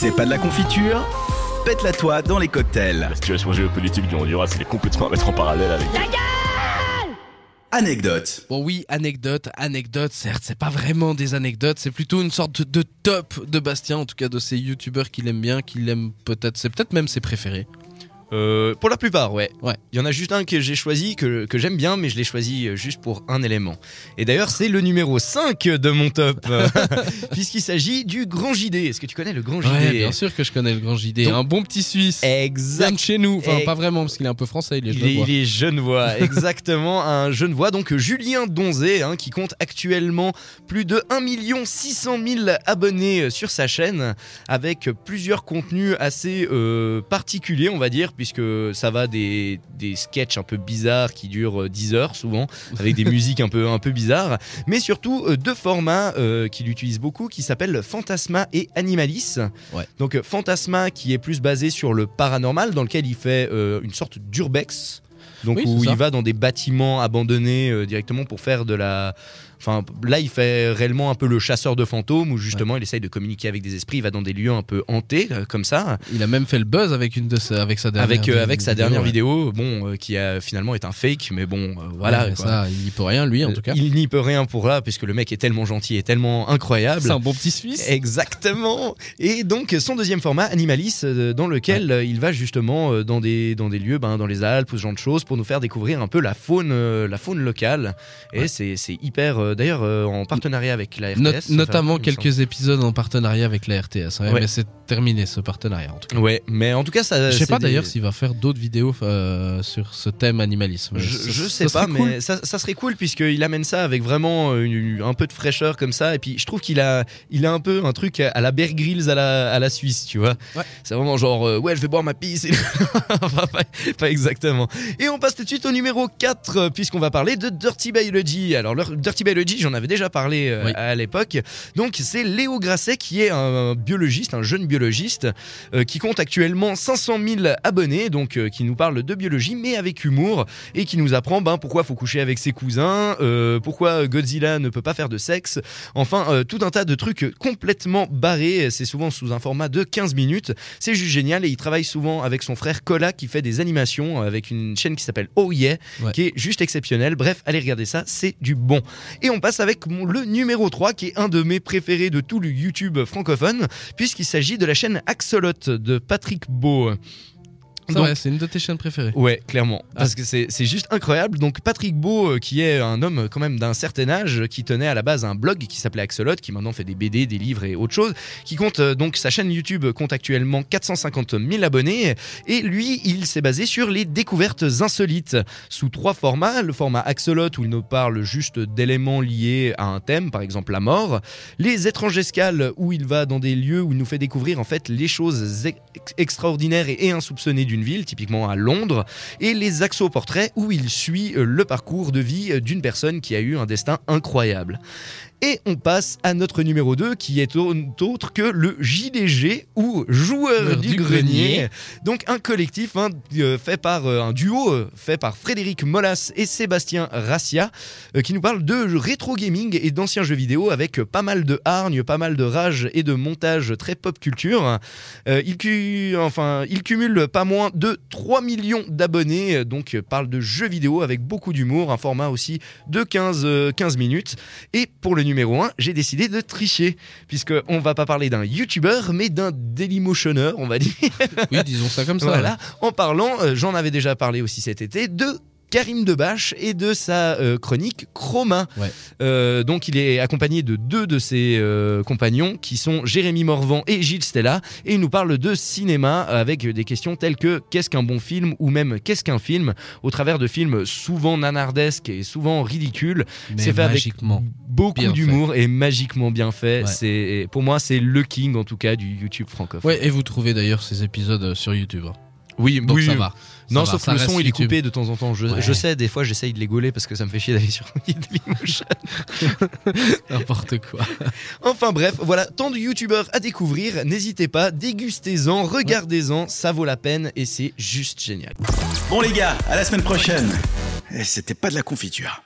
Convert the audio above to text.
C'est pas de la confiture Pète-la toi dans les cocktails. La situation géopolitique du Honduras, elle est complètement à mettre en parallèle avec. Anecdote. Bon oui, anecdote, anecdote, certes, c'est pas vraiment des anecdotes, c'est plutôt une sorte de top de Bastien, en tout cas de ces youtubeurs qu'il aime bien, qu'il aime peut-être, c'est peut-être même ses préférés. Euh, pour la plupart, ouais. Ouais. Il y en a juste un que j'ai choisi, que, que j'aime bien, mais je l'ai choisi euh, juste pour un élément. Et d'ailleurs, c'est le numéro 5 de mon top, puisqu'il s'agit du Grand JD. Est-ce que tu connais le Grand JD Ouais, bien sûr que je connais le grand JD, Donc- un bon petit Suisse. Exact. Chez nous, enfin pas vraiment parce qu'il est un peu français, il est Il est, genevois. il est genevois, exactement, un genevois, donc Julien Donzé, hein, qui compte actuellement plus de 1 600 000 abonnés euh, sur sa chaîne, avec plusieurs contenus assez euh, particuliers, on va dire, puisque ça va des, des sketchs un peu bizarres qui durent euh, 10 heures souvent, avec des musiques un peu, un peu bizarres, mais surtout euh, deux formats euh, qu'il utilise beaucoup, qui s'appellent Fantasma et Animalis. Ouais. Donc euh, Fantasma qui est plus basé sur le paranormal, dans lequel il fait euh, une sorte d'urbex. Donc Oui, où il va dans des bâtiments abandonnés euh, directement pour faire de la... Enfin là il fait réellement un peu le chasseur de fantômes où justement il essaye de communiquer avec des esprits, il va dans des lieux un peu hantés euh, comme ça. Il a même fait le buzz avec une de sa, avec sa dernière Avec, euh, avec sa vidéo, dernière ouais. vidéo, bon, euh, qui a finalement est un fake, mais bon, voilà. Ouais, quoi. ça, il n'y peut rien lui en tout cas. Il n'y peut rien pour là, puisque le mec est tellement gentil et tellement incroyable. C'est un bon petit Suisse. Exactement. Et donc son deuxième format, Animalis, dans lequel il va justement dans des dans des lieux, ben, dans les Alpes, ou ce genre de choses, pour nous faire découvrir un peu la faune la faune locale. Et c'est hyper. Euh, D'ailleurs, euh, en partenariat avec la RTS, Not- notamment quelques épisodes en partenariat avec la RTS. ouais, Ouais. Mais c'est terminé ce partenariat en tout cas. Ouais, mais en tout cas, ça. Je sais pas des- d'ailleurs s'il va faire d'autres vidéos euh, sur ce thème animalisme. Je, Ça- je sais pas, cool. mais ça, ça serait cool puisqu'il amène ça avec vraiment une- un peu de fraîcheur comme ça. Et puis je trouve qu'il a, il a un peu un truc à la Bear Grylls à la, à la Suisse, tu vois. Ouais. C'est vraiment genre, euh, ouais, je vais boire ma pisse. et- Enfin, pas, pas exactement. Et on passe tout de suite au numéro 4 euh, puisqu'on va parler de Dirty Biology. Alors, le- Dirty Biology, j'en avais déjà parlé euh, Oui. à l'époque. Donc, c'est Léo Grasset qui est un biologiste, un jeune biologiste euh, qui compte actuellement 500 000 abonnés, donc euh, qui nous parle de biologie, mais avec humour, et qui nous apprend ben, pourquoi faut coucher avec ses cousins, euh, pourquoi Godzilla ne peut pas faire de sexe, enfin tout un tas de trucs complètement barrés, c'est souvent sous un format de 15 minutes, c'est juste génial, et il travaille souvent avec son frère Cola qui fait des animations avec une chaîne qui s'appelle Oh Yeah, Ouais. qui est juste exceptionnelle, bref, allez regarder ça, c'est du bon. Et on passe avec le numéro 3, qui est un de mes préférés de tout le YouTube francophone, puisqu'il s'agit de la chaîne Axolot de Patrick Beau. Vrai, c'est une de tes chaînes préférées. Ouais, clairement. Ah. Parce que c'est juste incroyable. Donc Patrick Beau, euh, qui est un homme euh, quand même d'un certain âge, qui tenait à la base un blog qui s'appelait Axolot, qui maintenant fait des BD, des livres et autre chose, qui compte euh, donc sa chaîne YouTube compte actuellement 450 000 abonnés. Et lui, il s'est basé sur les découvertes insolites sous trois formats. Le format Axolot où il nous parle juste d'éléments liés à un thème, par exemple la mort. Les étranges escales où il va dans des lieux où il nous fait découvrir en fait les choses ex- extraordinaires et, insoupçonnées ville, typiquement à Londres. Et les axo-portraits où il suit euh, le parcours de vie euh, d'une personne qui a eu un destin incroyable. Et on passe à notre numéro 2 qui est au- autre que le JDG ou Joueur du, du grenier. grenier. Donc un collectif hein, euh, fait par euh, un duo euh, fait par Frédéric Molas et Sébastien Rassia qui nous parle de rétro gaming et d'anciens jeux vidéo avec pas mal de hargne, pas mal de rage et de montage très pop culture. Euh, il, cu- enfin, il cumule pas moins de 3 millions d'abonnés, donc parle de jeux vidéo avec beaucoup d'humour, un format aussi de 15, euh, 15 minutes. Et pour le numéro 1, j'ai décidé de tricher, puisque on va pas parler d'un YouTuber, mais d'un Dailymotioneur, on va dire. Oui, disons ça comme ça. Voilà, en parlant, euh, j'en avais déjà parlé aussi cet été, de Karim Debache et de sa euh, chronique Chroma. Ouais. Euh, donc il est accompagné de deux de ses euh, compagnons qui sont Jérémy Morvan et Gilles Stella et il nous parle de cinéma avec des questions telles que qu'est-ce qu'un bon film? ou même qu'est-ce qu'un film? au travers de films souvent nanardesques et souvent ridicules c'est fait avec beaucoup d'humour et magiquement bien fait Ouais. c'est pour moi c'est le king en tout cas du YouTube francophone Ouais, et vous trouvez d'ailleurs ces épisodes sur YouTube. hein. oui Donc oui, ça va. Non, Ça va, sauf ça le son, il est coupé de temps en temps. Je, Ouais. je sais, des fois, j'essaye de les gauler parce que ça me fait chier d'aller sur Dailymotion. N'importe quoi. Enfin bref, voilà, tant de youtubeurs à découvrir. N'hésitez pas, dégustez-en, regardez-en, ça vaut la peine et c'est juste génial. Bon les gars, à la semaine prochaine. Eh, C'était pas de la confiture.